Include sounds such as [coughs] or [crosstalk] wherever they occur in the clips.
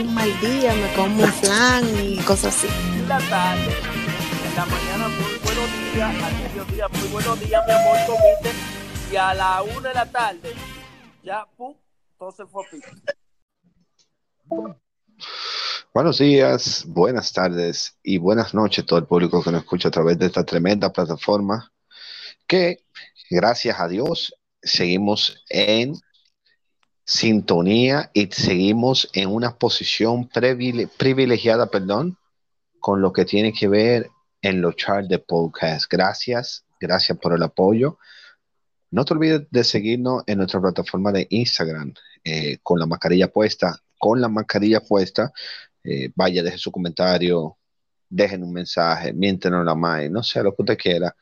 un mal día me como un flan y cosas así. la tarde, en la mañana muy buenos días, al mediodía muy buenos días, mi amor, comiste, y a la una de la tarde, ya, pum, todo se fue a pico. Buenos días, buenas tardes y buenas noches a todo el público que nos escucha a través de esta tremenda plataforma que, gracias a Dios, seguimos en sintonía y seguimos en una posición privile- privilegiada, perdón, con lo que tiene que ver en los charts de podcast. Gracias, gracias por el apoyo. No te olvides de seguirnos en nuestra plataforma de Instagram eh, con la mascarilla puesta, con la mascarilla puesta. Eh, vaya, deje su comentario, dejen un mensaje, miéntenos la madre, no sé, lo que usted quiera,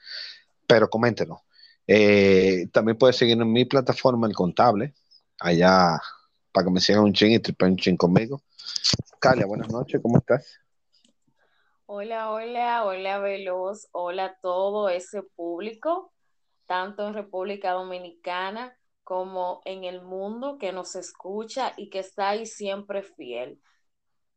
pero coméntenos. Eh, también puede seguirnos en mi plataforma, El Contable, allá para que me sigan un chin y tripen un chin conmigo. Calia, buenas noches, ¿cómo estás? Hola, hola, hola Veloz, hola a todo ese público, tanto en República Dominicana como en el mundo que nos escucha y que está ahí siempre fiel.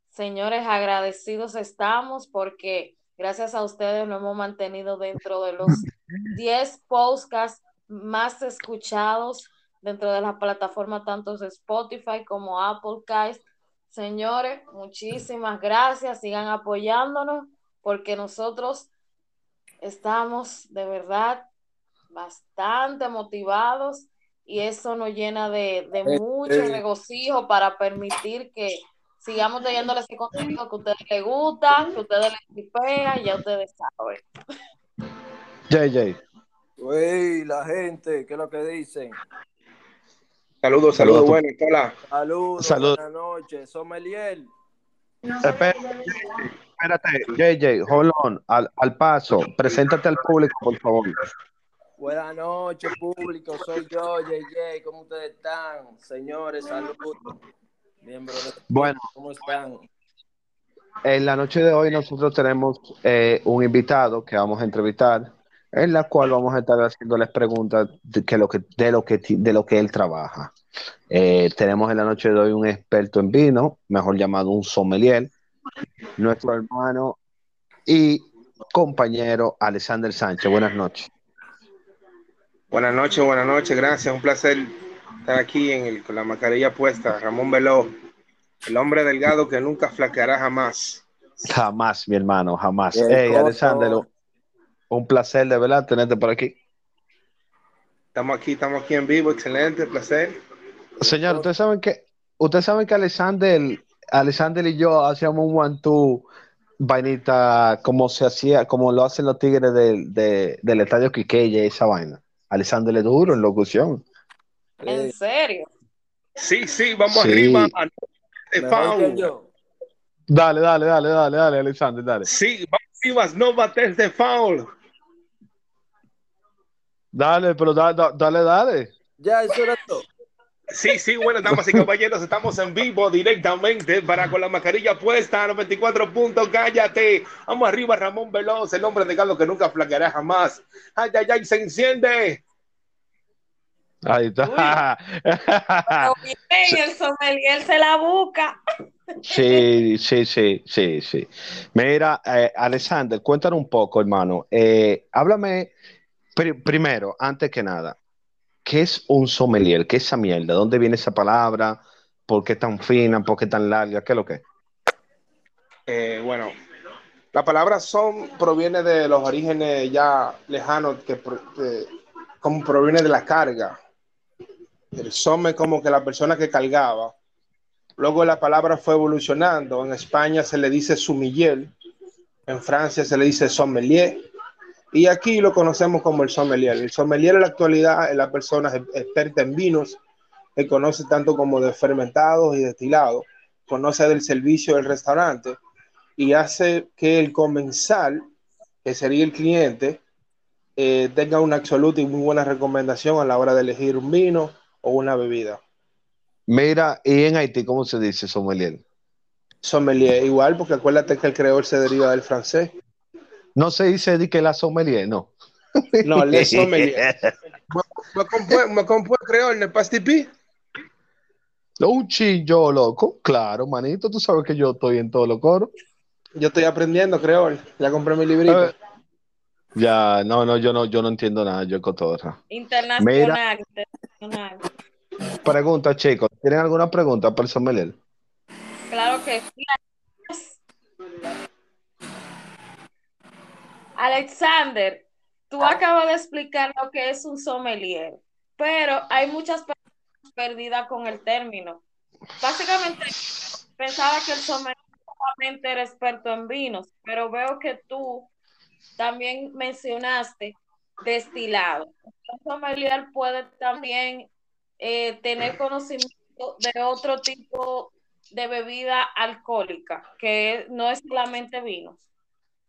Señores, agradecidos estamos porque gracias a ustedes nos hemos mantenido dentro de los [laughs] 10 podcasts más escuchados dentro de las plataformas tanto de Spotify como Applecast. Señores, muchísimas gracias. Sigan apoyándonos porque nosotros estamos de verdad bastante motivados y eso nos llena de, de mucho regocijo para permitir que sigamos trayéndoles ese contenido que a ustedes les gusta, que a ustedes les tripea, ya ustedes saben. JJ. Wey, la gente, ¿qué es lo que dicen? Saludos, Saludos. saludos, buenas, hola. Saludos, Salud. buenas noches, Sommelier. Espérate, espérate, JJ, hold on, al, al paso, preséntate al público, por favor. Buenas noches, público, soy yo, JJ, ¿cómo ustedes están? Señores, saludos. Miembros de Bueno, ¿cómo están? en la noche de hoy nosotros tenemos eh, un invitado que vamos a entrevistar, en la cual vamos a estar haciéndoles preguntas de, que lo que, de, lo que, de lo que él trabaja. Eh, tenemos en la noche de hoy un experto en vino, mejor llamado un sommelier, nuestro hermano y compañero Alexander Sánchez. Buenas noches. Buenas noches, buenas noches, gracias. Un placer estar aquí en el, con la mascarilla puesta. Ramón Veló, el hombre delgado que nunca flaqueará jamás. Jamás, mi hermano, jamás. Hey. Alexander, un placer de verdad tenerte por aquí. Estamos aquí, estamos aquí en vivo, excelente, placer. Señor, ustedes saben que, ustedes saben que Alexander, Alexander y yo hacíamos un one-two vainita como se hacía, como lo hacen los tigres del, de- del estadio Quiqueya esa vaina. Alexander es duro en locución. En serio. Sí, sí, vamos Sí. arriba. foul. Dale, dale, dale, dale, dale, Alexander, dale. Sí, vamos arriba, no bates de foul. Dale, pero da- da- dale, dale. Ya, eso era todo. Sí, sí, bueno, damas y caballeros, estamos en vivo directamente para con la mascarilla puesta, 94 puntos, cállate. Vamos arriba, Ramón Veloz, el hombre delgado que nunca flaqueará jamás. Ay, ay, ay, se enciende. Ahí está. Bien, [laughs] el sommelier se la busca. Sí, sí, sí, sí, sí. Mira, eh, Alexander, cuéntanos un poco, hermano. Eh, háblame pri- primero, antes que nada, ¿qué es un sommelier? ¿Qué es esa mierda? ¿Dónde viene esa palabra? ¿Por qué tan fina? ¿Por qué tan larga? ¿Qué es lo que es? Eh, bueno, la palabra son proviene de los orígenes ya lejanos, que, como proviene de la carga. El somme como que la persona que cargaba. Luego la palabra fue evolucionando. En España se le dice sumiller, en Francia se le dice sommelier, y aquí lo conocemos como el sommelier. El sommelier en la actualidad es la persona experta en vinos, que conoce tanto como de fermentados y destilados, conoce del servicio del restaurante y hace que el comensal, que sería el cliente, eh, tenga una absoluta y muy buena recomendación a la hora de elegir un vino o una bebida. Mira, ¿y en Haití cómo se dice sommelier? Sommelier, igual, porque acuérdate que el creol se deriva del francés. No se dice di que la sommelier, no. No, le sommelier. [laughs] ¿Me compone creol, ne pas tipi? Un chillo, loco. Claro, manito, tú sabes que yo estoy en todo lo coro. Yo estoy aprendiendo creol. Ya compré mi librito. Ya, no, no, yo no, yo no entiendo nada, yo cotorra. Internacional, internacional. Pregunta, chicos, ¿tienen alguna pregunta para el sommelier? Claro que sí. Alexander, tú acabas de explicar lo que es un sommelier, pero hay muchas personas perdidas con el término. Básicamente, pensaba que el sommelier solamente era experto en vinos, pero veo que tú también mencionaste destilado. Un sommelier puede también eh, tener conocimiento de otro tipo de bebida alcohólica, que no es solamente vinos.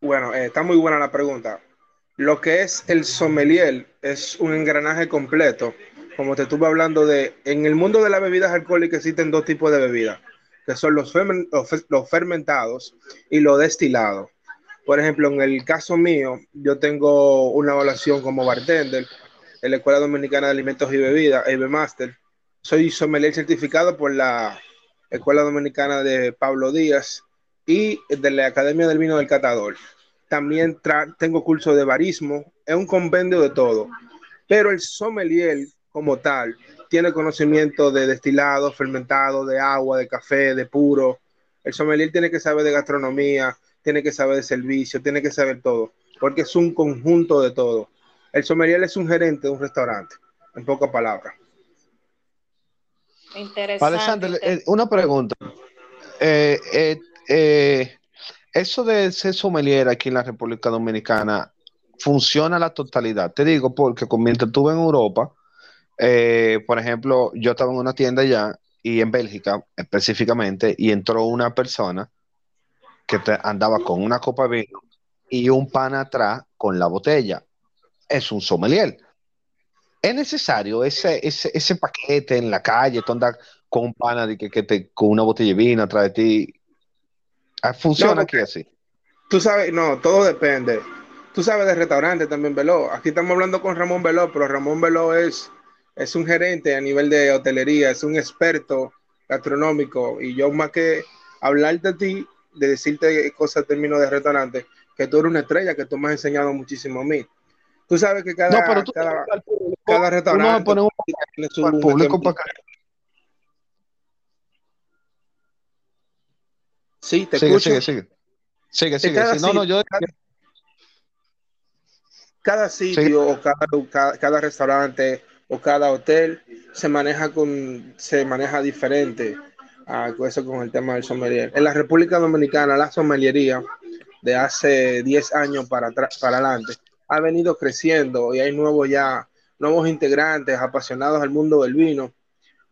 Bueno, eh, está muy buena la pregunta. Lo que es el sommelier es un engranaje completo. Como te estuve hablando de, en el mundo de las bebidas alcohólicas existen dos tipos de bebidas, que son los, fermen- los fe- los fermentados y los destilados. Por ejemplo, en el caso mío, yo tengo una evaluación como bartender en la Escuela Dominicana de Alimentos y Bebidas, EB Master. Soy sommelier certificado por la Escuela Dominicana de Pablo Díaz y de la Academia del Vino del Catador. También tra- tengo curso de barismo, es un compendio de todo. Pero el sommelier como tal tiene conocimiento de destilado, fermentado, de agua, de café, de puro. El sommelier tiene que saber de gastronomía, tiene que saber de servicio, tiene que saber todo, porque es un conjunto de todo. El sommelier es un gerente de un restaurante, en pocas palabras. Interesante. Alexander, eh, una pregunta. Eh, eh, eh, eso de ser sommelier aquí en la República Dominicana funciona a la totalidad. Te digo porque mientras estuve en Europa, eh, por ejemplo, yo estaba en una tienda allá y en Bélgica específicamente, y entró una persona que te- andaba con una copa de vino y un pan atrás con la botella. Es un sommelier. Es necesario ese, ese, ese paquete en la calle, tú con un pana de que, que te, con una botella de vino atrás de ti. Ah, Funciona No, aquí así. Tú sabes, no, todo depende. Tú sabes de restaurante también, Veló. Aquí estamos hablando con Ramón Veló, pero Ramón Veló es, es un gerente a nivel de hotelería, es un experto gastronómico. Y yo más que hablarte a ti, de decirte cosas en términos de restaurante, que tú eres una estrella, que tú me has enseñado muchísimo a mí. Tú sabes que cada, No, pero tú cada, restaurante tiene su público para Sí, te Sigue, escucho. sigue, sigue. Sigue, sigue. cada sí. No, no, yo cada, cada sitio o cada, cada, restaurante o cada hotel se maneja con se maneja diferente ah, con eso con el tema del sommelier. En la República Dominicana la sommeliería de hace 10 años para para adelante ha venido creciendo y hay nuevos ya nuevos integrantes apasionados al mundo del vino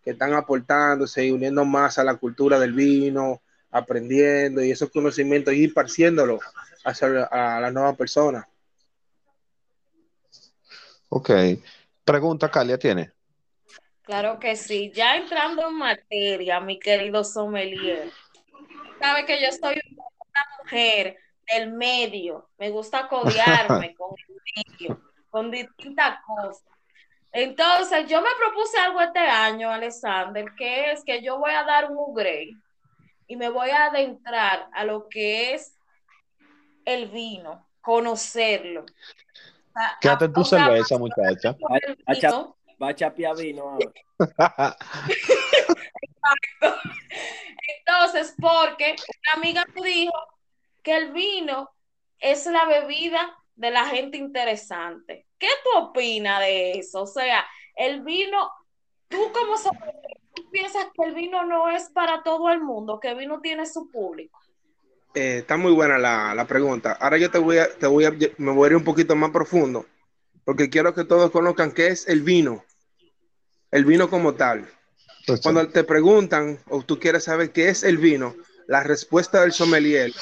que están aportándose y uniendo más a la cultura del vino, aprendiendo y esos conocimientos y parciéndolo hacia a las nuevas personas. Ok. Pregunta, Calia, ¿tiene? Claro que sí. Ya entrando en materia, mi querido sommelier, sabe que yo soy una mujer del medio, me gusta codearme [laughs] con el medio, con distintas cosas. Entonces, yo me propuse algo este año, Alexander, que es que yo voy a dar un upgrade y me voy a adentrar a lo que es el vino, conocerlo. O sea, Quédate en tu cerveza, muchacha. Va a cha- vino, va a chapear vino ahora. [laughs] Entonces, porque una amiga me dijo que el vino es la bebida de la gente interesante. ¿Qué tú opinas de eso? O sea, el vino, tú como sabes, tú piensas que el vino no es para todo el mundo, que el vino tiene su público. Eh, está muy buena la, la pregunta. Ahora yo te voy a, te voy a, me voy a ir un poquito más profundo, porque quiero que todos conozcan qué es el vino, el vino como tal. Cuando te preguntan o tú quieres saber qué es el vino, la respuesta del sommelier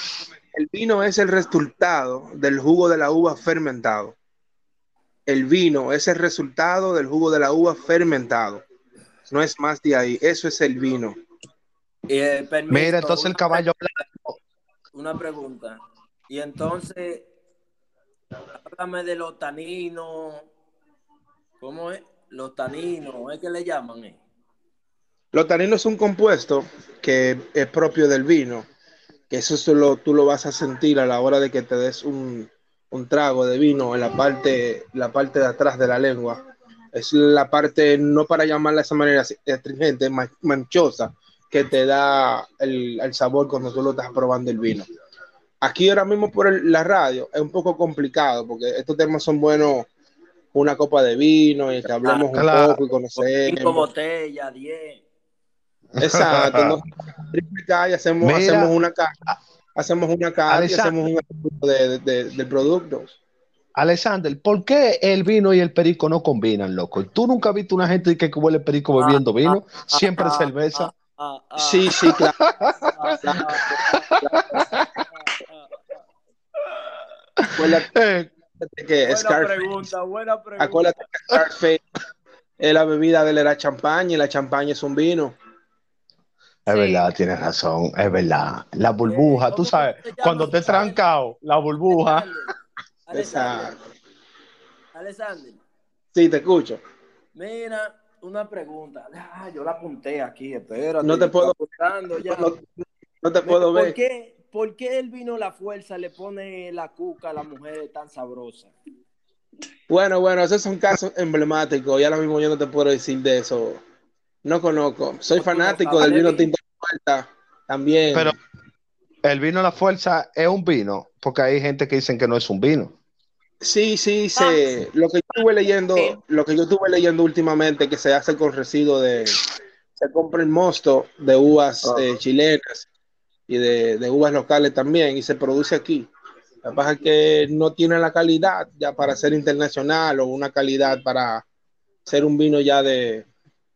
el vino es el resultado del jugo de la uva fermentado. El vino es el resultado del jugo de la uva fermentado. No es más de ahí. Eso es el vino. Eh, permiso, Mira, entonces el una caballo pregunta- Una pregunta. Y entonces, háblame de los taninos. ¿Cómo es? Los taninos, ¿es que le llaman? eh? Los taninos es un compuesto que es propio del vino, que eso solo tú lo vas a sentir a la hora de que te des un, un trago de vino en la parte, la parte de atrás de la lengua. Es la parte, no para llamarla de esa manera astringente, ma- manchosa, que te da el, el sabor cuando tú lo estás probando el vino. Aquí ahora mismo por el- la radio es un poco complicado porque estos temas son buenos una copa de vino y que hablemos un Claro. poco y Cinco conocemos. botellas, diez. Exacto. ¿no? [laughs] Y hacemos, Mira. hacemos una carta, hacemos una carta y hacemos un estudio de, de- del producto. Alexander, ¿por qué el vino y el perico no combinan, loco? ¿Tú nunca has visto una gente que huele perico bebiendo vino? Siempre ah, cerveza. Ah, ah, Sí, sí, claro. [laughs] Acuérdate [laughs] Eh, que Buena Scarface, pregunta, buena pregunta. acuérdate que Scarface es la bebida de él era champaña y la champaña es un vino. es Sí. verdad, tienes razón, es verdad. La burbuja, tú ¿cómo sabes, cuando te vaina? trancado, la burbuja. Alexander, Sí, te escucho. mira, una pregunta. Ah, yo la apunté aquí, espérate. No te puedo- ya. No, no te puedo ¿Por ver. qué, ¿Por qué el vino La Fuerza le pone la cuca a la mujer tan sabrosa? Bueno, bueno, esos son casos [laughs] emblemáticos y ahora mismo yo no te puedo decir de eso. No conozco. Soy fanático sabes del de vino tinto de también. Pero el vino a la fuerza es un vino, porque hay gente que dicen que no es un vino. Sí, sí, se, lo que yo estuve leyendo, Sí. lo que yo estuve leyendo últimamente que se hace con residuos de, se compra el mosto de uvas Ah. eh, chilenas y de, de uvas locales también y se produce aquí. Que pasa es que no tiene la calidad ya para ser internacional o una calidad para ser un vino ya de,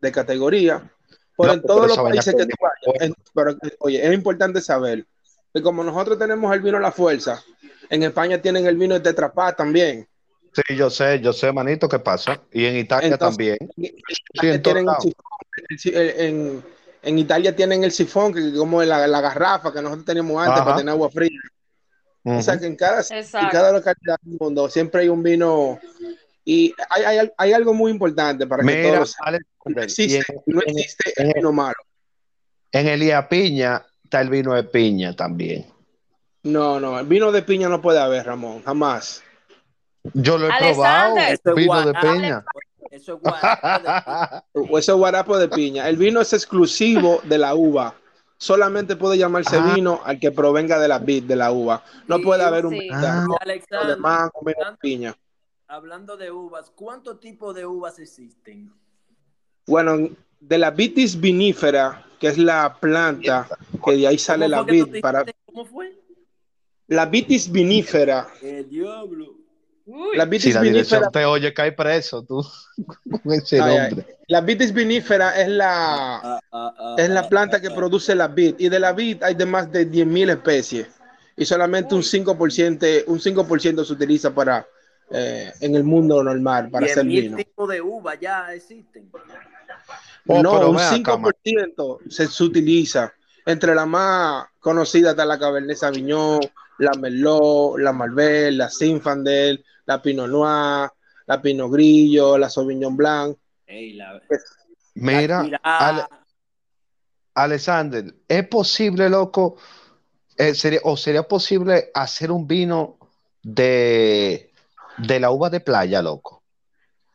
de categoría. Pero No, en todos los países que que- tú vayas, en- pero, oye, es importante saber que como nosotros tenemos el vino a la fuerza, en España tienen el vino de Tetra Pak también. Sí, yo sé, yo sé, manito, qué pasa. Y en Italia Entonces, también. En, Sí, en todos tienen el lados. sifón, el si- el- en, en Italia tienen el sifón, que como la, la garrafa que nosotros teníamos antes Ajá. para tener agua fría. Ujú. O sea que en cada, en Exacto. cada localidad del mundo siempre hay un vino. Y hay, hay, hay algo muy importante para que todos sepan. No y existe, en, no en- existe el vino malo. en Elías Piña está el vino de piña también. No, no, el vino de piña no puede haber, Ramón, jamás. Yo lo he Alexander. probado, Eso es vino de piña. Eso es guarapo. [laughs] O ese guarapo de piña. El vino es exclusivo de la uva. Solamente puede llamarse Ah. vino al que provenga de la vid de la uva. No Sí, puede haber un sí. vino Ah. de mango, vino de piña. hablando de uvas, ¿cuántos tipos de uvas existen? Bueno, de la vitis vinífera, que es la planta que de ahí sale ¿Cómo la que vid dijiste? para ¿Cómo fue? la vitis vinífera, El diablo. Uy, la Si vitis la vinífera, dirección te oye, cae preso tú [laughs] con ese Ay, ay. nombre. la vitis vinífera es la Ah, ah, ah, es la ah, planta que ah, produce la vid y de la vid hay de más de 10.000 especies y solamente un 5% un 5% se utiliza para eh, en el mundo normal para hacer 10.000 vino. tipos de uva ya existen. Oh, no, un ven acá, 5% se, se utiliza. Entre la más conocida está la Cabernet Sauvignon, la Merlot, la Malbec, la Zinfandel, la Pinot Noir, la Pinot Grillo, la Sauvignon Blanc. Ey, la, Mira, la tirá- Ale- Alexander, ¿es posible, loco? eh, sería, ¿O sería posible hacer un vino de, de la uva de playa, loco?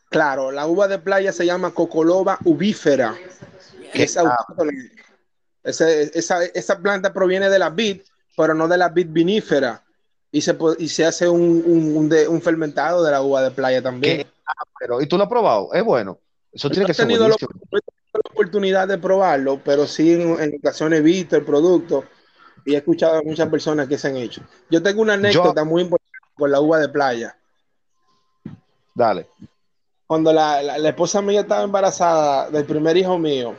Claro, la uva de playa se llama Cocoloba ubífera. que es autóctona. Ese- esa, esa planta proviene de la vid, pero no de la vid vinífera. Y se, y se hace un, un, un de- un fermentado de la uva de playa también. ¿Qué? Pero, ¿y tú lo has probado? Es bueno. Eso tiene No que ser tenido la, no he tenido la oportunidad de probarlo, pero sí en, en ocasiones he visto el producto y he escuchado a muchas personas que se han hecho. Yo tengo una anécdota muy importante con la uva de playa. Dale. Cuando la, la- la esposa mía estaba embarazada del primer hijo mío,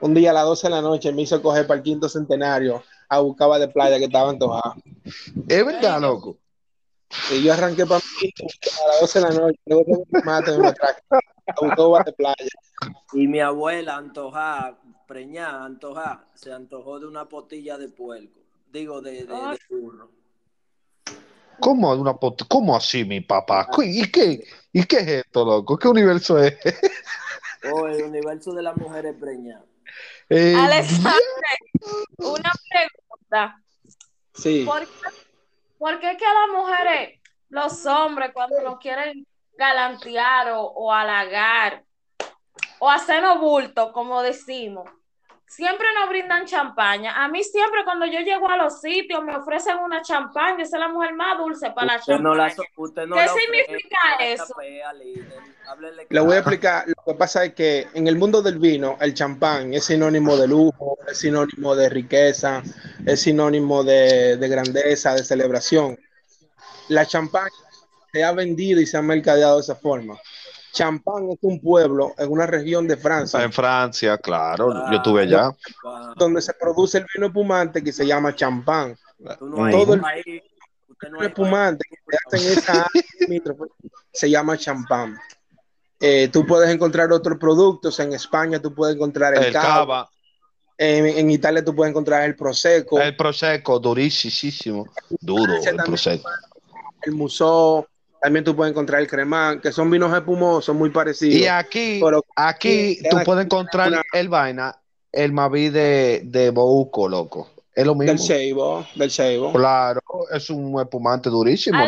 un día a las 12 de la noche me hizo coger para el quinto centenario a buscar de playa que estaba antojado. Es verdad, loco. Y yo arranqué para mí a las 12 de la noche, luego tengo que mate en una traca, a buscar de playa. Y mi abuela antojada, preñada, antojada, se antojó de una potilla de puerco. Digo, de, de, de burro. ¿Cómo, una pot- ¿Cómo así, mi papá? ¿Y qué, ¿Y qué es esto, loco? ¿Qué universo es? [laughs] Oh, el universo de las mujeres preñadas. Eh, Alexander, [laughs] una pregunta. Sí. ¿Por qué, por qué que a las mujeres, los hombres, cuando nos quieren galantear o, o halagar o hacernos bulto, como decimos, siempre nos brindan champaña? A mí siempre cuando yo llego a los sitios me ofrecen una champaña, esa es la mujer más dulce para la no champaña. usted no ¿Qué la significa no eso? Le voy a explicar. Lo que pasa es que en el mundo del vino, el champán es sinónimo de lujo, es sinónimo de riqueza, es sinónimo de, de grandeza, de celebración. La champaña se ha vendido y se ha mercadeado de esa forma. Champán es un pueblo en una región de Francia En Francia, claro, yo estuve allá. Donde se produce el vino espumante que se llama champán. No hay Todo el país, no El espumante que se hace en esa [laughs] se llama champán. Eh, tú puedes encontrar otros productos. En España tú puedes encontrar el, El cava. cava, En, en Italia tú puedes encontrar el prosecco, el, el prosecco, durísimo. Duro el prosecco. musó. También tú puedes encontrar el cremán, que son vinos espumosos muy parecidos. Y aquí, Pero aquí Sí, tú puedes encontrar una- el vaina, el Maví de, de Bouco, loco. Es lo del mismo. Cheibo, del Cheibo. Claro, es un espumante durísimo,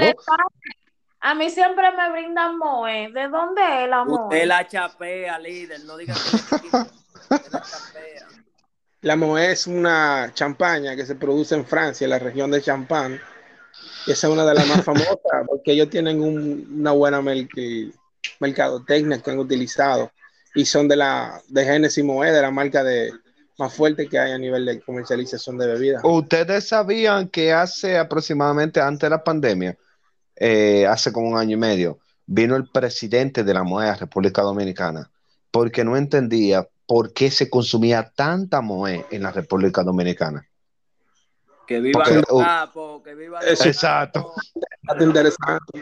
a mí siempre me brindan moe. ¿De dónde es la Usted moe? la chapea, líder. No diga que. Usted la chapea. La Moët es una champaña que se produce en Francia, en la región de Champagne. Esa es una de las más famosas porque ellos tienen un- una buena merc- mercadotecnia que han utilizado y son de la de Genesis Moët, de la marca de más fuerte que hay a nivel de comercialización de bebidas. Ustedes sabían que hace aproximadamente antes de la pandemia, eh, hace como un año y medio, vino el presidente de la MOE a República Dominicana porque no entendía por qué se consumía tanta MOE en la República Dominicana. Que viva Porque- los uh, capos, que viva los Eso- Exacto. Bastante interesante.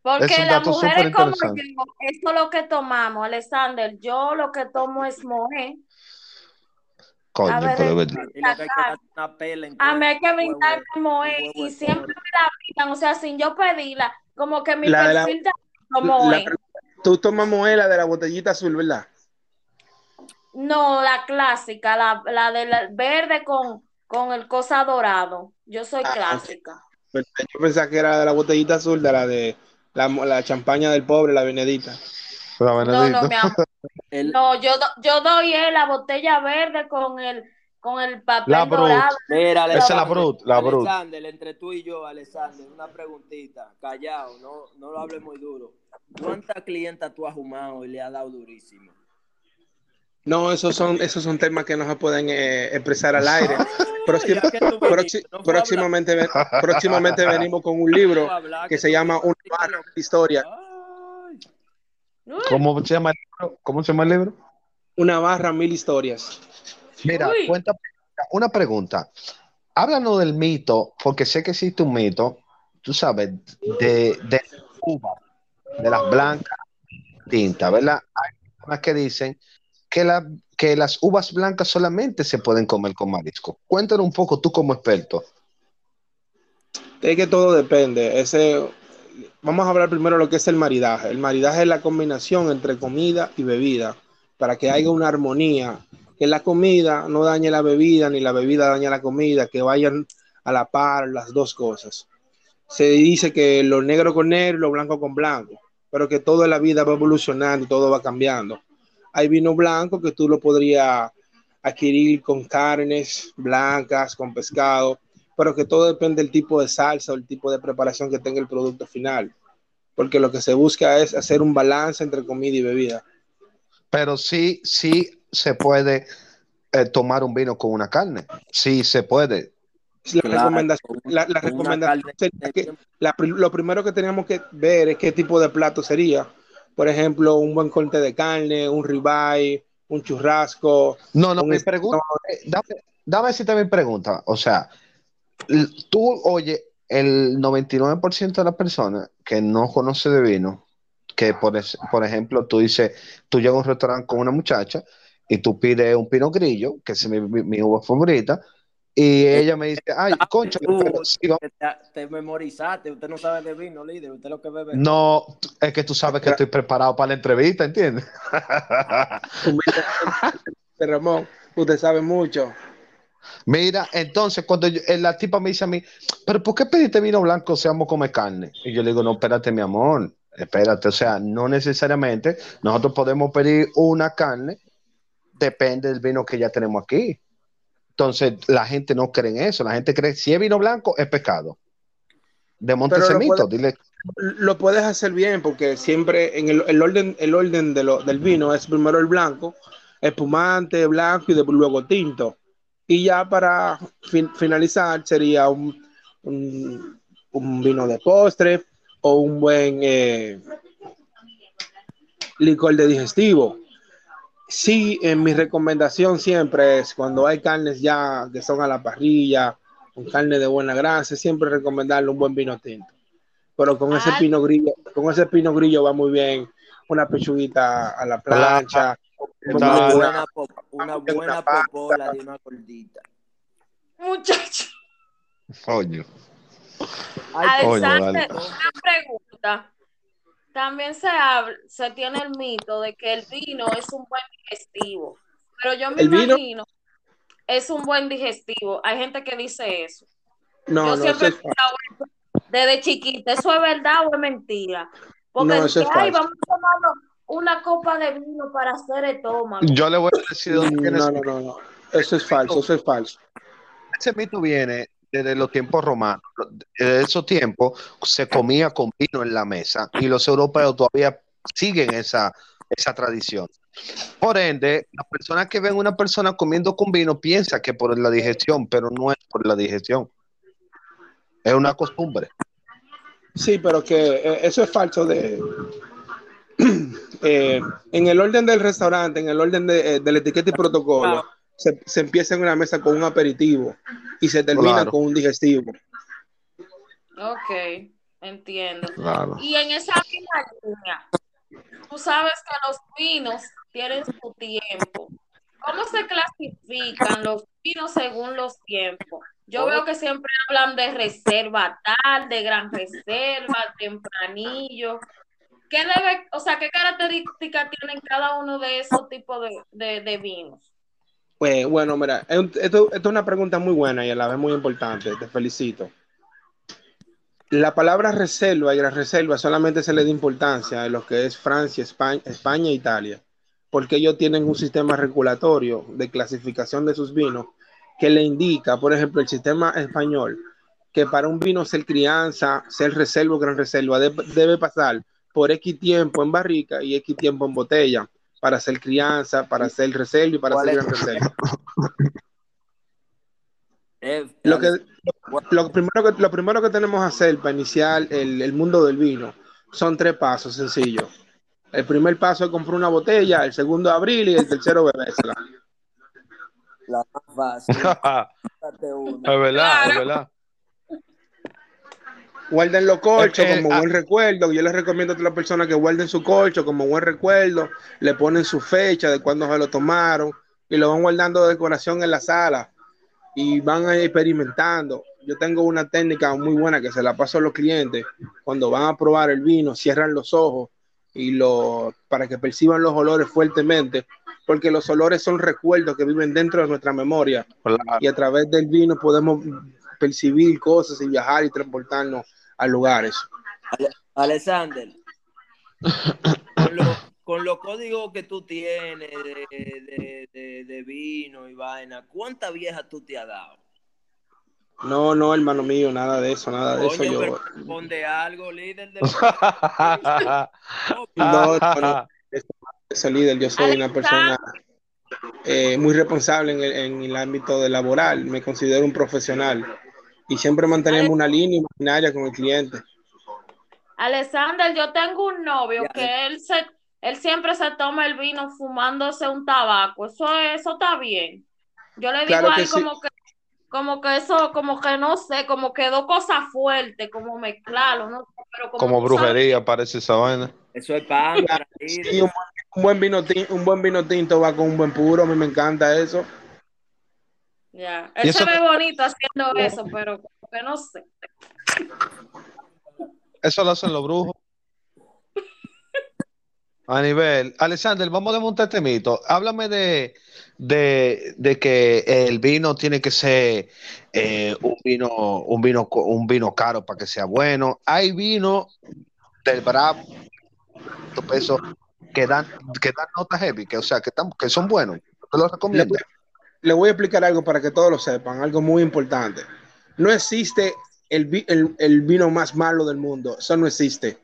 Porque Es las mujeres como yo, eso es lo que tomamos, Alexander. Yo lo que tomo es moe. Coño, A ver, pero es verdad. A mí hay que brindarme moe y de siempre me la brindan, o sea, sin yo pedirla, como que mi La de la- perfil de moe. La- tú tomas Moët, la de la botellita azul, ¿verdad? No, la clásica, la, la del verde con, con el cosa dorado. Yo soy Ah, clásica. Perfecto. Yo pensaba que era de la botellita azul, de la de la, la champaña del pobre, la Benedita. La No, Benedito. no, mi amor. [laughs] El- No, yo, do- yo doy eh, la botella verde con el, con el papel La Brut. dorado. Mira, Esa es la Brut, la Brut. Alexander, entre tú y yo, Alexander, una preguntita, callado, no, no lo hables muy duro. ¿Cuántas clientas tú has fumado y le has dado durísimo? No, esos son, esos son temas que no se pueden eh, expresar al aire. No fue próximamente, ven- próximamente venimos con un libro No hablar, que se llama Una barra de historia. ¿Cómo se llama el libro? ¿Cómo se llama el libro? Una barra, mil historias. Mira, Uy. cuenta una pregunta. Háblanos del mito, porque sé que existe un mito, tú sabes, de, de uva, de las blancas tintas, ¿verdad? Hay personas que dicen que, la, que las uvas blancas solamente se pueden comer con marisco. Cuéntanos un poco tú como experto. Es que todo depende. Ese, vamos a hablar primero de lo que es el maridaje. El maridaje es la combinación entre comida y bebida para que haya una armonía, que la comida no dañe la bebida ni la bebida dañe la comida, que vayan a la par las dos cosas. Se dice que lo negro con negro lo blanco con blanco, pero que toda la vida va evolucionando y todo va cambiando. Hay vino blanco que tú lo podrías adquirir con carnes blancas, con pescado, pero que todo depende del tipo de salsa o el tipo de preparación que tenga el producto final, porque lo que se busca es hacer un balance entre comida y bebida. Pero sí, sí se puede eh, tomar un vino con una carne. Sí se puede. La Claro, recomendación, la, la sería que la lo primero que teníamos que ver es qué tipo de plato sería. Por ejemplo, un buen corte de carne, un ribeye, un churrasco. No, no, mi est- pregunta dame, dame si mi pregunta. O sea, tú, oye, el 99% de las personas que no conoce de vino, que por, es- por ejemplo, tú dices, tú llegas a un restaurante con una muchacha y tú pides un pino grillo, que es mi, mi, mi uva favorita, y ella me dice, ay, concha, pero sí, te, te memorizaste, usted no sabe de vino, líder, usted lo que bebe. no, es que tú sabes que estoy preparado para la entrevista, ¿entiendes? [laughs] Ramón, usted sabe mucho. Mira, entonces cuando yo- eh, la tipa me dice a mí, pero ¿por qué pediste vino blanco si vamos a comer carne? Y yo le digo, no, espérate, mi amor, espérate, o sea, no necesariamente nosotros podemos pedir una carne, depende del vino que ya tenemos aquí. Entonces, la gente no cree en eso, la gente cree, si es vino blanco, es pecado. Desmonte Pero ese lo mito, puede- dile, Lo puedes hacer bien porque siempre en el, el orden, el orden de lo- del vino es primero el blanco, espumante, blanco y de- luego tinto. Y ya para fin- finalizar sería un, un- un vino de postre o un buen eh, licor de digestivo. Sí, en mi recomendación siempre es cuando hay carnes ya que son a la parrilla, con carne de buena grasa, siempre recomendarle un buen vino tinto. Pero con ese Ah. pino grillo, con ese pino grillo va muy bien una pechuguita a la plancha, Una buena, una popola de una gordita. Muchacho, coño. Coño, Alexander, vale. una pregunta. También se habla, se tiene el mito de que el vino es un buen digestivo, pero yo me ¿El vino? imagino es un buen digestivo. Hay gente que dice eso. No, yo no, siempre he desde chiquita. ¿Eso es verdad o es mentira? Porque No, eso dice, es ay, vamos a tomarnos una copa de vino para hacer estómago. Yo le voy a decir dónde viene No, no, no, no. Eso es falso, eso es falso. ese mito viene desde los tiempos romanos. Desde esos tiempos se comía con vino en la mesa y los europeos todavía siguen esa, esa tradición. Por ende, las personas que ven una persona comiendo con vino piensan que por la digestión, pero no es por la digestión. Es una costumbre. Sí, pero que eh, eso es falso de [clears throat] eh, en el orden del restaurante, en el orden de, eh, de la etiqueta y protocolo, se, se empieza en una mesa con un aperitivo y se termina Claro. con un digestivo. Ok, entiendo. Claro. Y en esa misma línea, tú sabes que los vinos tienen su tiempo. ¿Cómo se clasifican los vinos según los tiempos? Yo veo que siempre hablan de reserva tal, de gran reserva, tempranillo. ¿Qué debe, o sea, qué características tienen cada uno de esos tipos de, de- de vinos? Pues, bueno, mira, esto, es una pregunta muy buena y a la vez muy importante. Te felicito. La palabra reserva y la reserva solamente se le da importancia en lo que es Francia, España, España e Italia, porque ellos tienen un sistema regulatorio de clasificación de sus vinos que le indica, por ejemplo, el sistema español, que para un vino ser crianza, ser reserva o gran reserva, de- debe pasar por X tiempo en barrica y X tiempo en botella para hacer crianza, para hacer reserva y para ¿Cuál hacer gran reserva. [laughs] Lo, que, lo, primero que, lo primero que tenemos que hacer para iniciar el, el mundo del vino son tres pasos sencillos. El primer paso es comprar una botella, el segundo abrir y el tercero bebérsela. La más fácil. [laughs] es verdad, es verdad. Guarden los colchos Eh, eh, como ah. buen recuerdo. Yo les recomiendo a todas las personas que guarden su colcho como buen recuerdo. Le ponen su fecha de cuándo se lo tomaron y lo van guardando de decoración en la sala y van experimentando. Yo tengo una técnica muy buena que se la paso a los clientes. Cuando van a probar el vino, cierran los ojos y lo, para que perciban los olores fuertemente, porque los olores son recuerdos que viven dentro de nuestra memoria Claro. y a través del vino podemos percibir cosas y viajar y transportarnos a lugares. Ale- Alexander, con, lo- con los códigos que tú tienes de, de- de- de vino y vaina, ¿cuánta vieja tú te has dado? No, no, hermano mío, nada de eso, nada de eso. Yo, responde algo, líder [laughs] no, no, no, ese líder, yo soy una persona eh, muy responsable en el, en el ámbito de laboral, me considero un profesional y siempre mantenemos una línea imaginaria con el cliente. Alexander, yo tengo un novio Ya. que él se, él siempre se toma el vino fumándose un tabaco. Eso, eso está bien. Yo le digo Claro a que él sí. como que, como que eso, como que no sé, como que dos cosas fuertes, como mezclarlo, ¿no? Pero como, Como tú sabes- brujería parece esa vaina. Eso es pan Sí, un, un buen vino tinto, un buen vino tinto va con un buen puro, a mí me encanta eso. Ya. Él eso se ve bonito haciendo eso, pero como que no sé. Eso lo hacen los brujos. A nivel. Alexander, vamos a desmontar este mito. Háblame de, de, de que el vino tiene que ser eh, un vino, un vino, un vino caro para que sea bueno. Hay vino del Bravo, pesos que dan, que dan notas heavy, que o sea que, están- que son buenos. Te Le recomiendo. Le voy a explicar algo para que todos lo sepan, algo muy importante. No existe el, el- el vino más malo del mundo, eso no existe.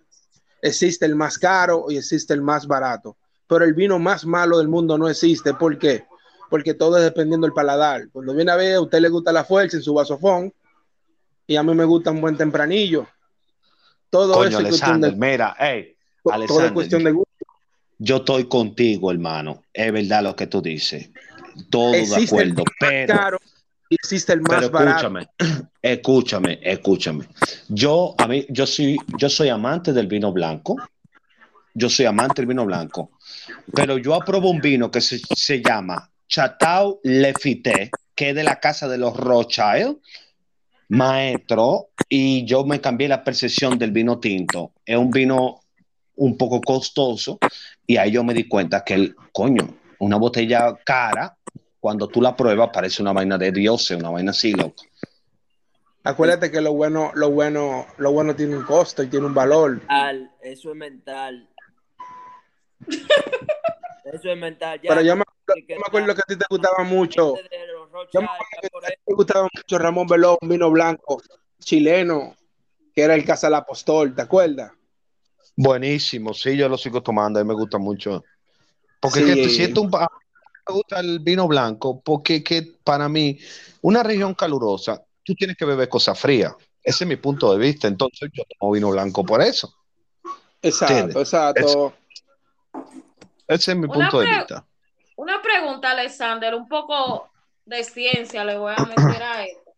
Existe el más caro y existe el más barato, pero el vino más malo del mundo no existe. ¿Por qué? Porque todo es dependiendo del paladar. Cuando viene a ver, a usted le gusta la fuerza en su vasofón y a mí me gusta un buen tempranillo. Todo Coño, eso es cuestión Alexander, de, mira, hey, todo es cuestión de gusto. yo estoy contigo, hermano. Es verdad lo que tú dices. Todo de Existe el acuerdo, vino más pero. caro existe el más Pero barato. escúchame, escúchame, escúchame. Yo, a mí, yo soy, yo soy amante del vino blanco. Yo soy amante del vino blanco. Pero yo apruebo un vino que se, se llama Chateau Lefité, que es de la casa de los Rothschild, maestro, y yo me cambié la percepción del vino tinto. Es un vino un poco costoso, y ahí yo me di cuenta que el coño, una botella cara, cuando tú la pruebas, parece una vaina de dioses, una vaina así, loco. Acuérdate que lo bueno, lo bueno, lo bueno tiene un costo y tiene un valor. mental. Eso es mental. Eso es mental. Ya, Pero yo me, que- yo me acuerdo que a ti te gustaba mucho, yo me acuerdo que a ti te gustaba mucho Ramón Velón, un vino blanco chileno, que era el Casa del Apostol, ¿te acuerdas? Buenísimo, sí, yo lo sigo tomando, a mí me gusta mucho. Porque Sí. que tú siento un pa- me gusta el vino blanco, porque que para mí, una región calurosa, tú tienes que beber cosas frías. Ese es mi punto de vista. Entonces yo tomo vino blanco por eso. Exacto, ¿Entiendes? exacto. Ese es mi Una punto de vista. Una pregunta, Alexander, un poco de ciencia le voy a meter a esto.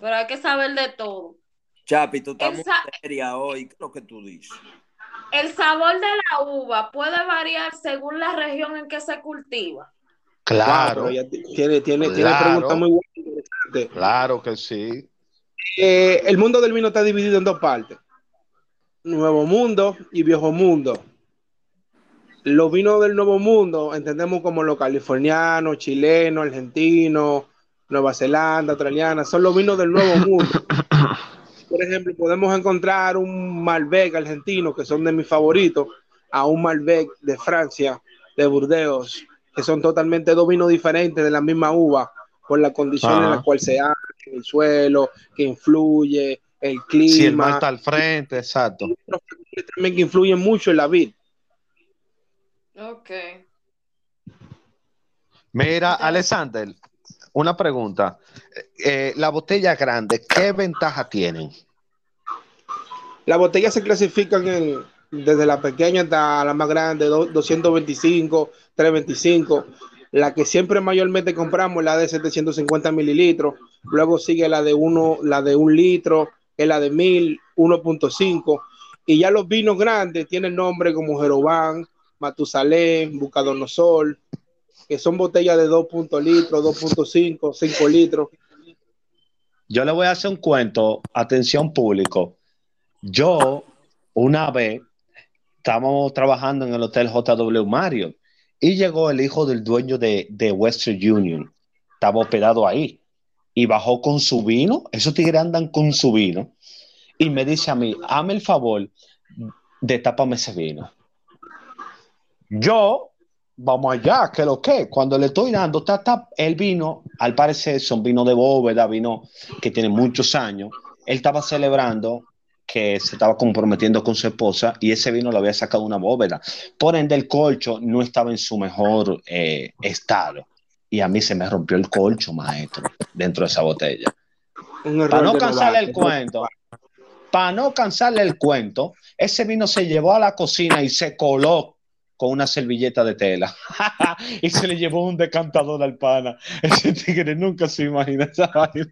Pero hay que saber de todo. Chapi, tú estás muy seria hoy. ¿Qué es lo que tú dices? El sabor de la uva puede variar según la región en que se cultiva. Claro, Wow, ella tiene, tiene, tiene Claro. preguntas muy buenas. claro que sí. Eh, el mundo del vino está dividido en dos partes: Nuevo Mundo y Viejo Mundo. Los vinos del Nuevo Mundo entendemos como los californianos, chilenos, argentinos, Nueva Zelanda, australiana, son los vinos del Nuevo Mundo. [coughs] Por ejemplo, podemos encontrar un Malbec argentino, que son de mis favoritos, a un Malbec de Francia, de Burdeos, que son totalmente dos vinos diferentes de la misma uva, por la condición en la cual se hace, el suelo, que influye, el clima, Si el mar está al frente, exacto. también que influyen mucho en la vid. Ok. Mira, Alexander, una pregunta. Eh, la botella grande, ¿qué ventaja tienen? Las botellas se clasifican en, desde la pequeña hasta la más grande, do- 225, 325. La que siempre mayormente compramos es la de 750 mililitros. Luego sigue la de uno, la de un litro, es la de 1000, 1.5. Y ya los vinos grandes tienen nombre como Jerovan, Matusalén, Bucadonosol, que son botellas de 2 punto litros, 2.5, 5 litros. Yo le voy a hacer un cuento, atención público. Yo, una vez, estábamos trabajando en el Hotel JW Mario y llegó el hijo del dueño de, de Western Union. Estaba hospedado ahí y bajó con su vino. Esos tigres andan con su vino. Y me dice a mí, hazme el favor de tápame ese vino. Yo, vamos allá, que lo que, cuando le estoy dando, ta, ta, el vino, al parecer son vino de bóveda, vino que tiene muchos años. Él estaba celebrando que se estaba comprometiendo con su esposa y ese vino lo había sacado una bóveda. Por ende, el colcho no estaba en su mejor eh, estado. Y a mí se me rompió el colcho, maestro, dentro de esa botella. Para no cansarle el cuento, para no cansarle el cuento, ese vino se llevó a la cocina y se coló con una servilleta de tela. [laughs] y se le llevó un decantador al pana. Ese tigre nunca se imagina esa vaina.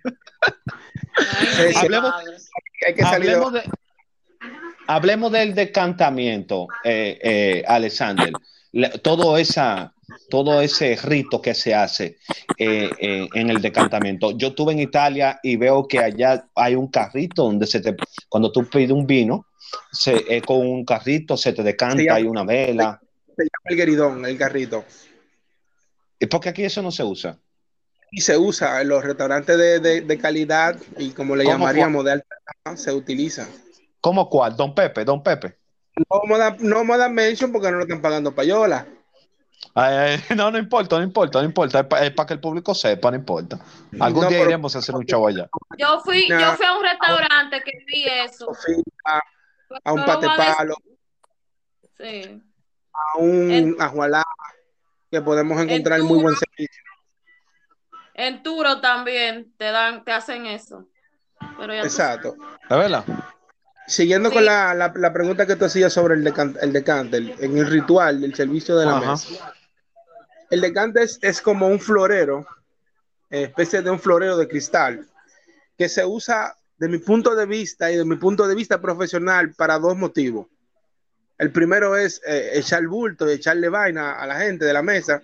Sí, sí. hablemos, Hay que salir de- hablemos, de- hablemos del decantamiento, eh, eh, Alexander. La- todo, esa, todo ese rito que se hace eh, eh, en el decantamiento. Yo estuve en Italia y veo que allá hay un carrito donde se te, cuando tú pides un vino, se, eh, con un carrito se te decanta, llama- hay una vela. Se llama el gueridón, el carrito. ¿Y por qué aquí eso no se usa? Y se usa en los restaurantes de, de- de calidad y como le ¿Cómo llamaríamos de alta se utiliza. ¿Cómo cuál? Don Pepe, Don Pepe. No a dar, no mention porque no lo están pagando payola. Ay, ay, [laughs] no, no importa, no importa, no importa. Es para que el público sepa, no importa. Algún No, día pero- iremos a hacer un show allá. Yo fui, Nah. yo fui a un restaurante que vi eso. A, a un pate palo, Sí. A un En- ajualá, que podemos encontrar muy buen servicio. En Turo también te dan, te hacen eso. Pero ya tú- Exacto. ¿Es verdad? Siguiendo Sí. con la, la- la pregunta que tú hacías sobre el, decan- el decante, el- en el ritual del servicio de la Ajá. mesa. El decante es, es como un florero, especie de un florero de cristal, que se usa de mi punto de vista y de mi punto de vista profesional para dos motivos. El primero es eh, echar bulto y echarle vaina a la gente de la mesa.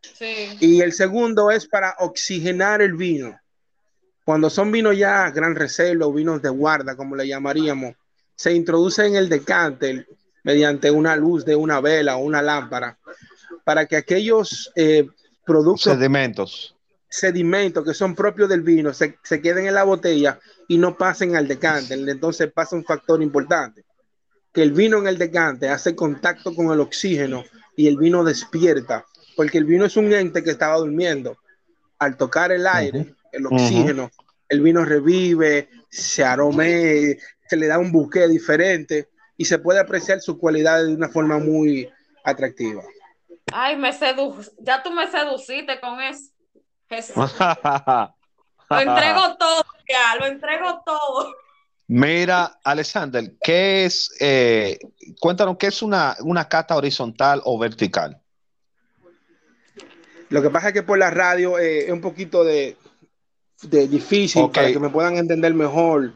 Sí. Y el segundo es para oxigenar el vino. Cuando son vinos ya gran reserva o vinos de guarda, como le llamaríamos, se introduce en el decante mediante una luz de una vela o una lámpara para que aquellos eh, productos, Sedimentos. sedimentos que son propios del vino se, se queden en la botella y no pasen al decante. Entonces pasa un factor importante, que el vino en el decante hace contacto con el oxígeno y el vino despierta, porque el vino es un ente que estaba durmiendo. Al tocar el aire, el oxígeno, el vino revive, se arome, se le da un buque diferente y se puede apreciar su cualidad de una forma muy atractiva. Ay, me sedu... ya tú me seduciste con eso. Jesús. [laughs] Lo entrego todo, ya, lo entrego todo. Mira, Alexander, ¿qué es? eh, cuéntanos, ¿qué es una, una cata horizontal o vertical? Lo que pasa es que por la radio eh, es un poquito de, de difícil para que me puedan entender mejor.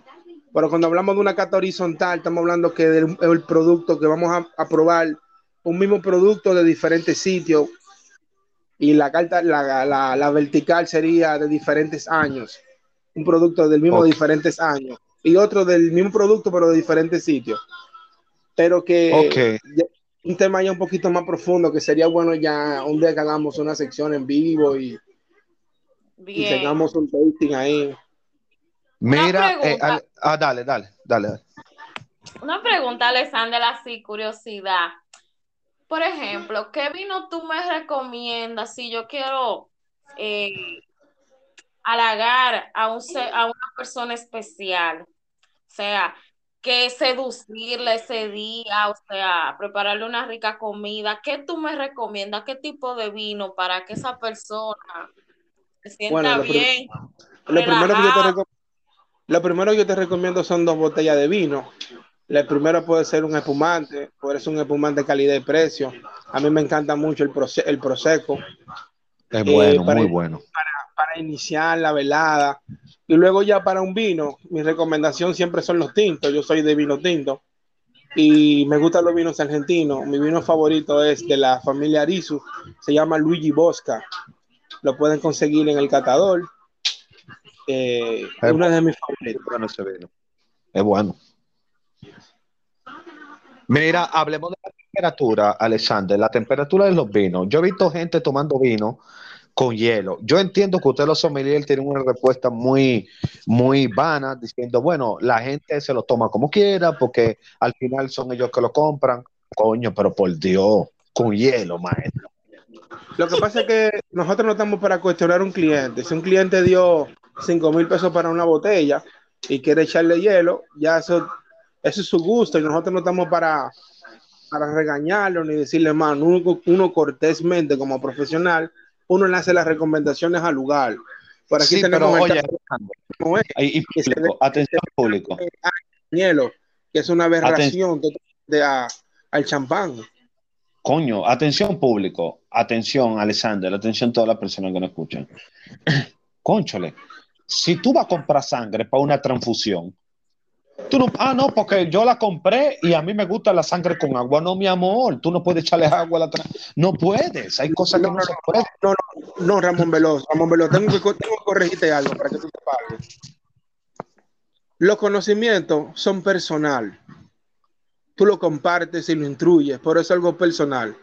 Pero cuando hablamos de una cata horizontal, estamos hablando que del el producto que vamos a, a probar, un mismo producto de diferentes sitios. Y la carta, la, la- la vertical sería de diferentes años. Un producto del mismo de diferentes años. Y otro del mismo producto, pero de diferentes sitios. Pero que ya- un tema ya un poquito más profundo, que sería bueno ya un día que hagamos una sección en vivo y, tengamos un tasting ahí. Mira, eh, ah, dale, dale, dale. dale. Una pregunta, Alexander, así, curiosidad. Por ejemplo, ¿qué vino tú me recomiendas si yo quiero eh, halagar a, un, a una persona especial? O sea, que seducirle ese día, o sea, prepararle una rica comida. ¿Qué tú me recomiendas? ¿Qué tipo de vino para que esa persona se sienta Bueno, bien? Lo primero, que yo te lo primero que yo te recomiendo son dos botellas de vino. La primera puede ser un espumante, puede ser un espumante de calidad y precio. A mí me encanta mucho el, proce- el Prosecco Es Eh, bueno, para- muy bueno. para iniciar la velada. Y luego ya para un vino, mi recomendación siempre son los tintos. Yo soy de vino tinto y me gustan los vinos argentinos. Mi vino favorito es de la familia Arizu, se llama Luigi Bosca. Lo pueden conseguir en el catador. Eh, Es uno de mis favoritos. bueno ese vino. Es bueno. Mira, hablemos de la temperatura, Alexander, la temperatura de los vinos. Yo he visto gente tomando vino con hielo. Yo entiendo que ustedes los sommeliers tienen una respuesta muy, muy vana, diciendo, bueno, la gente se lo toma como quiera, porque al final son ellos que lo compran. Coño, pero por Dios, con hielo, maestro. Lo que pasa es que nosotros no estamos para cuestionar a un cliente. Si un cliente dio 5 mil pesos para una botella y quiere echarle hielo, ya eso, eso es su gusto y nosotros no estamos para, para regañarlo ni decirle más. Uno cortésmente como profesional, uno le hace las recomendaciones al lugar. Por aquí Sí, tenemos pero el oye, caso y- y que se público, atención público. hielo, que es una aberración de, a- al champán. coño, atención público, atención Alexander, atención todas las personas que nos escuchan. [clears throat] Conchole, si tú vas a comprar sangre para una transfusión, tú no, ah, no, porque yo la compré y a mí me gusta la sangre con agua. No, mi amor, tú no puedes echarle agua a la No puedes, hay cosas que no, se pueden. No, no, no, Ramón Veloz, Ramón Veloz, tengo que, tengo que corregirte algo para que tú sepas algo. Los conocimientos son personal. Tú lo compartes y lo instruyes, por eso es algo personal.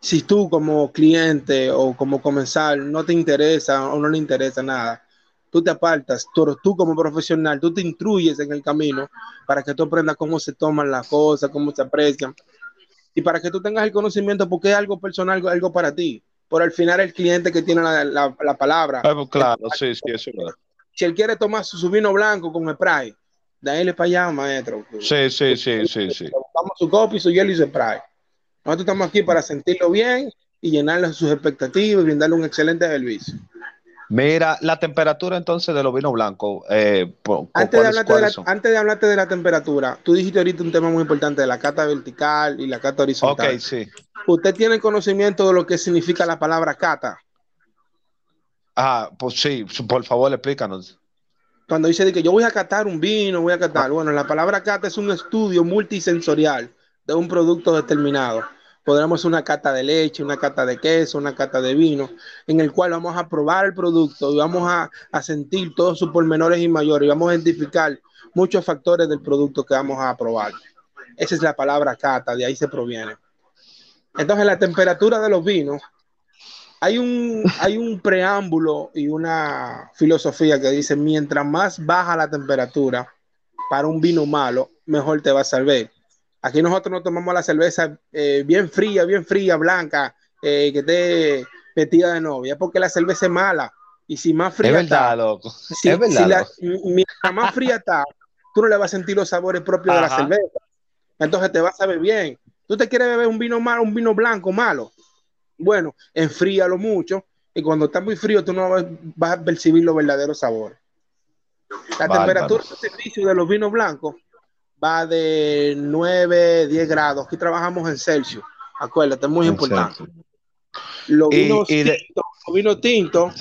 Si tú como cliente o como comensal no te interesa o no le interesa nada, tú te apartas, tú, tú como profesional, tú te instruyes en el camino para que tú aprendas cómo se toman las cosas, cómo se aprecian y para que tú tengas el conocimiento porque es algo personal, algo para ti. Por al final el cliente que tiene la, la- la palabra. Ah, pues, claro, sí, sí, eso es verdad. Si él quiere tomar su, su vino blanco con spray, dale para allá, maestro. Sí, sí, sí, sí, sí. Vamos su copy, su hielo y su spray. Nosotros estamos aquí para sentirlo bien y llenarle sus expectativas y brindarle un excelente servicio. Mira, la temperatura entonces de los vinos blancos, eh, Antes de, ¿cuáles, hablarte de, la, cuáles son? antes de hablarte de la temperatura, tú dijiste ahorita un tema muy importante de la cata vertical y la cata horizontal. Ok, sí. ¿Usted tiene conocimiento de lo que significa la palabra cata? Ah, pues sí, por favor, explícanos. Cuando dice de que yo voy a catar un vino, voy a catar. Bueno, la palabra cata es un estudio multisensorial de un producto determinado. Podremos una cata de leche, una cata de queso, una cata de vino, en el cual vamos a probar el producto y vamos a, a sentir todos sus pormenores y mayores y vamos a identificar muchos factores del producto que vamos a probar. Esa es la palabra cata, de ahí se proviene. Entonces, la temperatura de los vinos, hay un, hay un preámbulo y una filosofía que dice, mientras más baja la temperatura para un vino malo, mejor te va a salvar. Aquí nosotros nos tomamos la cerveza eh, bien fría, bien fría, blanca, eh, que esté metida de novia, porque la cerveza es mala. Y si más fría Es verdad, está, loco. si- es verdad. si la- mientras más fría está, tú no le vas a sentir los sabores propios de la cerveza. Entonces te va a saber bien. Tú te quieres beber un vino malo, un vino blanco malo. Bueno, enfríalo mucho y cuando está muy frío tú no vas, vas a percibir los verdaderos sabores. La Bárbaro. temperatura de servicio de los vinos blancos va de 9, 10 grados. Aquí trabajamos en Celsius. Acuérdate, es muy importante. Los vinos tintos, los vinos tintos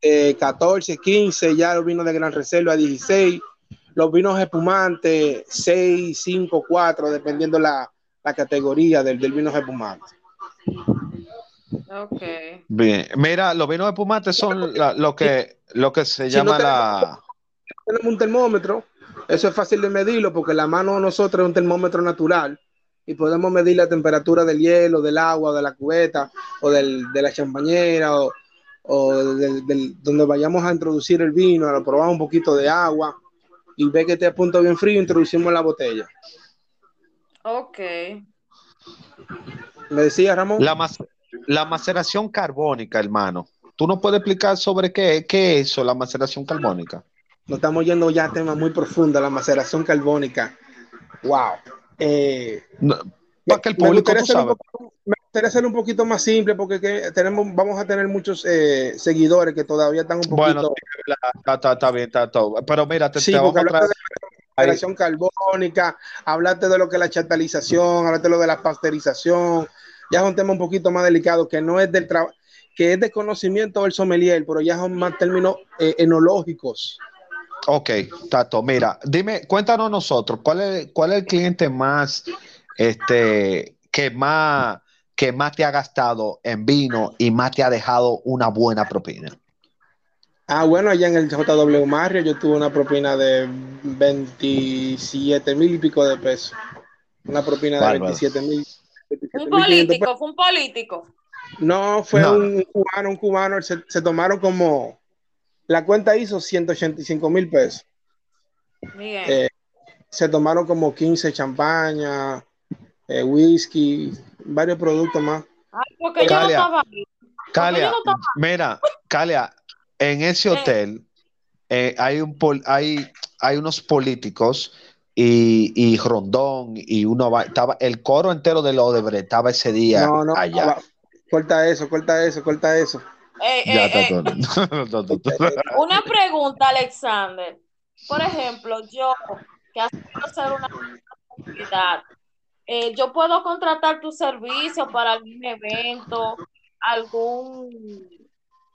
eh, 14, 15, ya los vinos de gran reserva 16, los vinos espumantes 6, 5, 4, dependiendo la, la categoría del, del vino espumante. Ok. Bien. Mira, los vinos espumantes son la- lo que lo que se Si no llama tenemos- la Tenemos un termómetro, eso es fácil de medirlo porque la mano de nosotros es un termómetro natural y podemos medir la temperatura del hielo, del agua, de la cubeta o del- de la champañera o, o del, del- donde vayamos a introducir el vino, lo probamos un poquito de agua y ve que esté a punto bien frío, introducimos la botella. Ok. ¿Me decía Ramón? la, mas- la maceración carbónica, hermano. ¿Tú no puedes explicar sobre qué, qué es eso, la maceración carbónica? Nos estamos yendo ya a temas muy profundos, la maceración carbónica. Wow. Eh, No, para que el me público gustaría un sabes. poco- me gustaría hacerlo un poquito más simple porque que tenemos, vamos a tener muchos eh, seguidores que todavía están un poquito. Bueno, está, bien, está todo. Pero mira, te, Sí, te vamos a traer. hablaste de la maceración carbónica, hablaste de lo que es la chatalización, hablaste de lo de la pasteurización. Ya es un tema un poquito más delicado que no es del trabajo, que es de conocimiento del sommelier, pero ya son más términos eh, enológicos. Ok, Tato, mira, dime, cuéntanos nosotros, ¿cuál es, cuál es el cliente más, este, que más, que más te ha gastado en vino y más te ha dejado una buena propina? Ah, bueno, allá en el JW Marrio yo tuve una propina de 27 mil y pico de pesos. Una propina de Bárbaro. 27 mil. Un político, fue un político. No, fue No. Un, un cubano, un cubano. Se, se tomaron como. La cuenta hizo 185 mil pesos. Bien. Eh, se tomaron como 15 champaña, eh, whisky, varios productos más. Ay, porque yo no Calia. estaba ahí. Calia, yo no estaba- mira, Calia, en ese Eh. hotel eh, hay, un pol- hay, hay unos políticos y, y Rondón y uno va- estaba, el coro entero de Odebrecht estaba ese día No, no, allá. va- corta eso, corta eso, corta eso. Eh, Ya, eh, eh. [laughs] Una pregunta, Alexander. Por ejemplo, yo que quiero hacer una actividad eh, yo puedo contratar tu servicio para algún evento, algún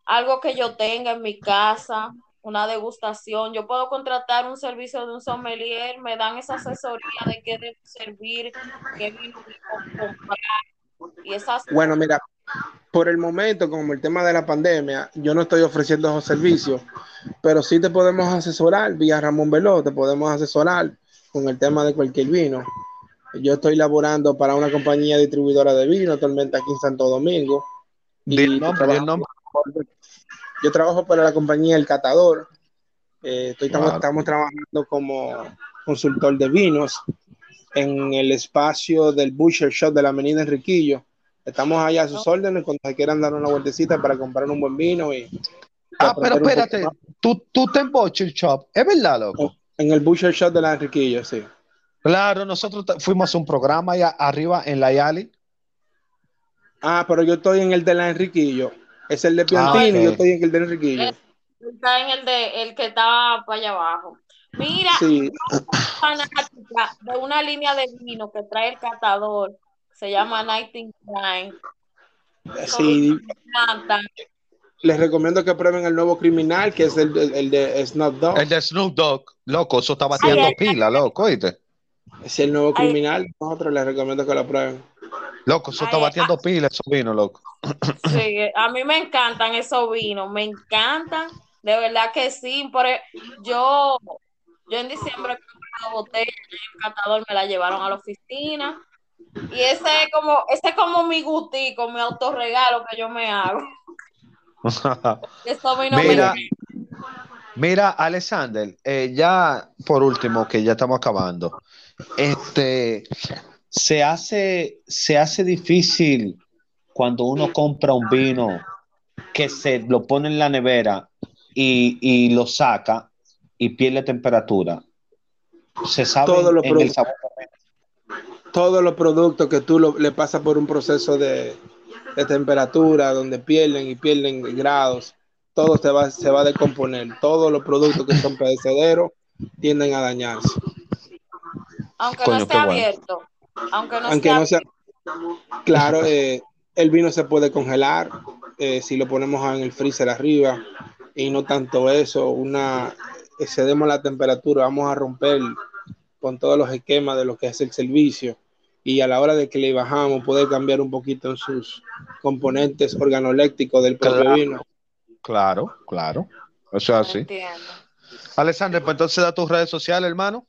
algo que yo tenga en mi casa, una degustación. Yo puedo contratar un servicio de un sommelier, me dan esa asesoría de qué debo servir, qué vino debo comprar. Y esas Bueno, mira, por el momento, como el tema de la pandemia, yo no estoy ofreciendo esos servicios, pero sí te podemos asesorar vía Ramón Veló, te podemos asesorar con el tema de cualquier vino. Yo estoy laborando para una compañía distribuidora de vino actualmente aquí en Santo Domingo. Di el nombre, el nombre. Yo trabajo para la compañía El Catador. Eh, estoy, estamos trabajando como consultor de vinos en el espacio del Butcher Shop de la Avenida Enriquillo. Estamos allá a sus órdenes cuando se quieran dar una vueltecita para comprar un buen vino y Ah, pero espérate, tú, tú te en Butcher Shop, ¿es verdad, loco? en el Butcher Shop de la Enriquillo, sí. Claro, nosotros fuimos a un programa allá arriba en la Yali. Ah, pero yo estoy en el de la Enriquillo. Es el de Piantini, ok. yo estoy en el de Enriquillo. está en el de el que está para allá abajo. Mira, Sí, fanática de una línea de vino que trae el catador, se llama Nightingale. sí. Les recomiendo que prueben el nuevo criminal, que es el, el- el de Snoop Dogg. El de Snoop Dogg, loco, eso está bateando Ay, ay, pila, loco, ¿oíste? Es el nuevo Ay. criminal. Nosotros les recomiendo que lo prueben. Loco, eso está Ay, batiendo pila, eso vino, loco. Sí, a mí me encantan esos vinos, me encantan, de verdad que sí. Por e- yo, yo en diciembre compré una botella y el catador me la llevaron a la oficina. Y ese es como, ese es como mi gustico, mi autorregalo que yo me hago. [laughs] Vinos me Mira. Mira, Alexander, eh, ya por último, que ya estamos acabando, este, se hace, se hace difícil cuando uno compra un vino que se lo pone en la nevera y, y lo saca y pierde temperatura. Se sabe en el sabor. Todos los productos que tú lo- le pasas por un proceso de, de temperatura, donde pierden y pierden grados, todo se va, se va a descomponer. Todos los productos que son perecederos tienden a dañarse. Aunque Coño, no esté bueno. abierto. Aunque no Aunque esté no sea, claro, eh, el vino se puede congelar eh, si lo ponemos en el freezer arriba y no tanto eso, una excedemos la temperatura, vamos a romper con todos los esquemas de lo que es el servicio y a la hora de que le bajamos poder cambiar un poquito en sus componentes organolépticos del propio Claro. vino. Claro, claro. Eso es así. Alexander, pues entonces da tus redes sociales, hermano.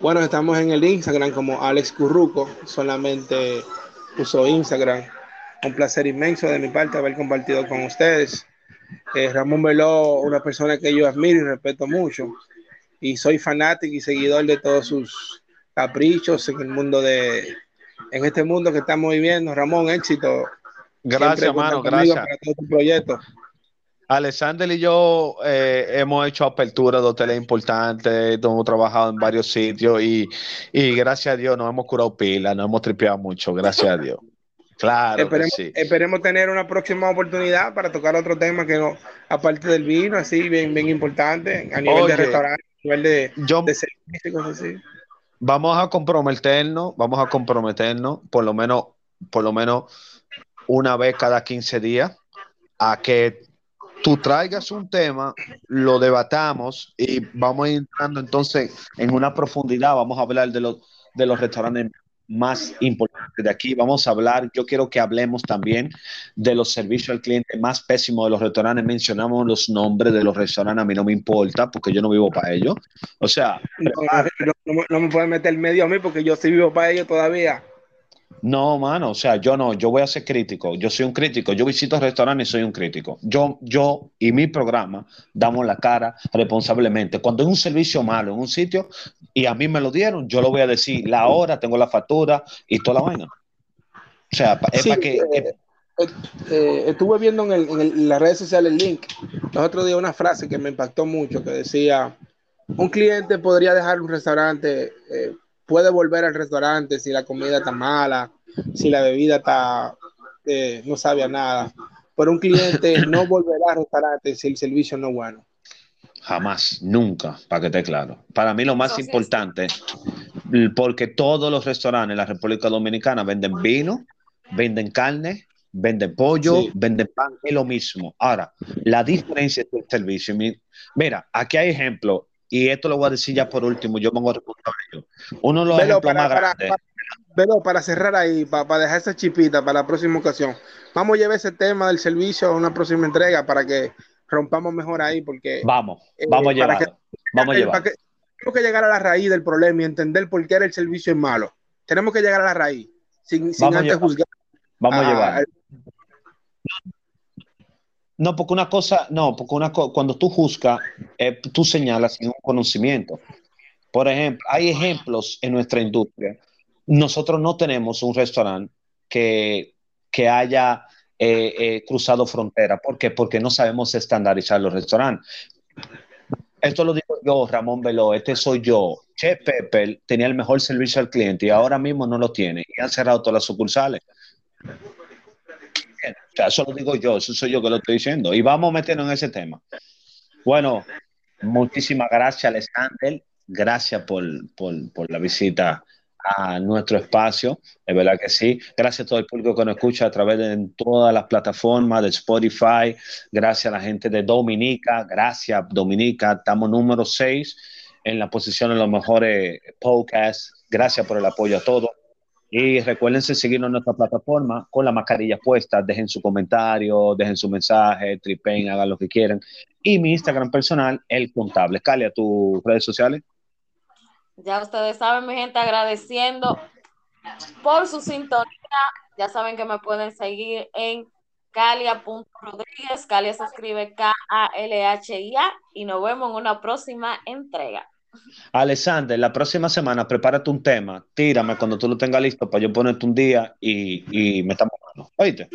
Bueno, estamos en el Instagram como Alex Curruco, solamente uso Instagram. Un placer inmenso de mi parte haber compartido con ustedes. Eh, Ramón Veló, una persona que yo admiro y respeto mucho. Y soy fanático y seguidor de todos sus caprichos en el mundo de, en este mundo que estamos viviendo. Ramón, éxito. Gracias, hermano, gracias. Para todo tu proyecto. Alexander y yo eh, hemos hecho apertura de hoteles importantes, hemos trabajado en varios sitios y, y gracias a Dios nos hemos curado pila, nos hemos tripeado mucho, gracias a Dios. Claro Esperemos, sí. esperemos tener una próxima oportunidad para tocar otro tema que no, aparte del vino, así bien, bien importante, a nivel Oye. de restaurante, a nivel de, Yo, de servicio y cosas así. Vamos a comprometernos, vamos a comprometernos por lo menos, por lo menos una vez cada 15 días a que tú traigas un tema, lo debatamos y vamos entrando entonces en una profundidad, vamos a hablar de los, de los restaurantes más importantes de aquí, vamos a hablar, yo quiero que hablemos también de los servicios al cliente más pésimos de los restaurantes, mencionamos los nombres de los restaurantes, a mí no me importa porque yo no vivo para ellos, o sea, No, no, no me- no me pueden meter medio a mí porque yo sí vivo para ellos todavía. No, mano, o sea, yo no, yo voy a ser crítico, yo soy un crítico, yo visito restaurantes y soy un crítico. Yo, yo y mi programa damos la cara responsablemente. Cuando hay un servicio malo en un sitio y a mí me lo dieron, yo lo voy a decir, la hora, tengo la factura y toda la vaina. O sea, es Sí, para que, eh, eh, eh, estuve viendo en, el- en el- en las redes sociales el link. Los otros días una frase que me impactó mucho que decía, un cliente podría dejar un restaurante, puede volver al restaurante si la comida está mala, si la bebida está, no sabe a nada. Pero un cliente no volverá al restaurante si el servicio no es bueno. Jamás, nunca, para que esté claro. Para mí lo más importante, porque todos los restaurantes en la República Dominicana venden vino, venden carne, venden pollo, Sí. venden pan, es lo mismo. Ahora, la diferencia es el servicio. Mi- Mira, aquí hay ejemplos, y esto lo voy a decir ya por último, yo pongo responsable yo. Uno de los Velo, ejemplos para, más para, grandes. Velo, para cerrar ahí, para, para dejar esa chipita para la próxima ocasión. Vamos a llevar ese tema del servicio a una próxima entrega para que rompamos mejor ahí, porque Vamos, eh, vamos a llevarlo. Vamos a eh, que- tenemos que llegar a la raíz del problema y entender por qué era el servicio es malo. Tenemos que llegar a la raíz, sin, sin Vamos a antes llevarlo. juzgar. Vamos a a- llevarlo. No, porque una cosa, no, porque una co- cuando tú juzgas, eh, tú señalas sin un conocimiento. Por ejemplo, hay ejemplos en nuestra industria. Nosotros no tenemos un restaurante que, que haya eh, eh, cruzado frontera. ¿Por qué? Porque no sabemos estandarizar los restaurantes. Esto lo digo yo, Ramón Veló, este soy yo. Che Pepper tenía el mejor servicio al cliente y ahora mismo no lo tiene y han cerrado todas las sucursales. Eso lo digo yo, eso soy yo que lo estoy diciendo. Y vamos a meternos en ese tema. Bueno, muchísimas gracias, Alexander. Gracias por, por, por la visita a nuestro espacio. Es verdad que sí. Gracias a todo el público que nos escucha a través de todas las plataformas de Spotify. Gracias a la gente de Dominica. Gracias, Dominica. Estamos número 6 en la posición de los mejores podcasts. Gracias por el apoyo a todos. Y recuérdense seguirnos en nuestra plataforma con la mascarilla puesta. Dejen su comentario, dejen su mensaje, tripen, hagan lo que quieran. Y mi Instagram personal, El Contable. Cali, a tus redes sociales. Ya ustedes saben, mi gente, agradeciendo por su sintonía. Ya saben que me pueden seguir en calia.rodríguez. Calia se escribe K-A-L-H-I-A y nos vemos en una próxima entrega. Alexander, la próxima semana prepárate un tema, tírame cuando tú lo tengas listo para yo ponerte un día y, y metamos mano. Oíste.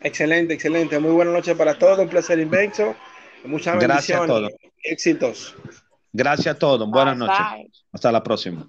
Excelente, excelente. Muy buena noche para todos. Un placer inmenso. Muchas Gracias a bendiciones. todos. Éxitos. Gracias a todos. Buenas Bye, noches. bye. Hasta la próxima.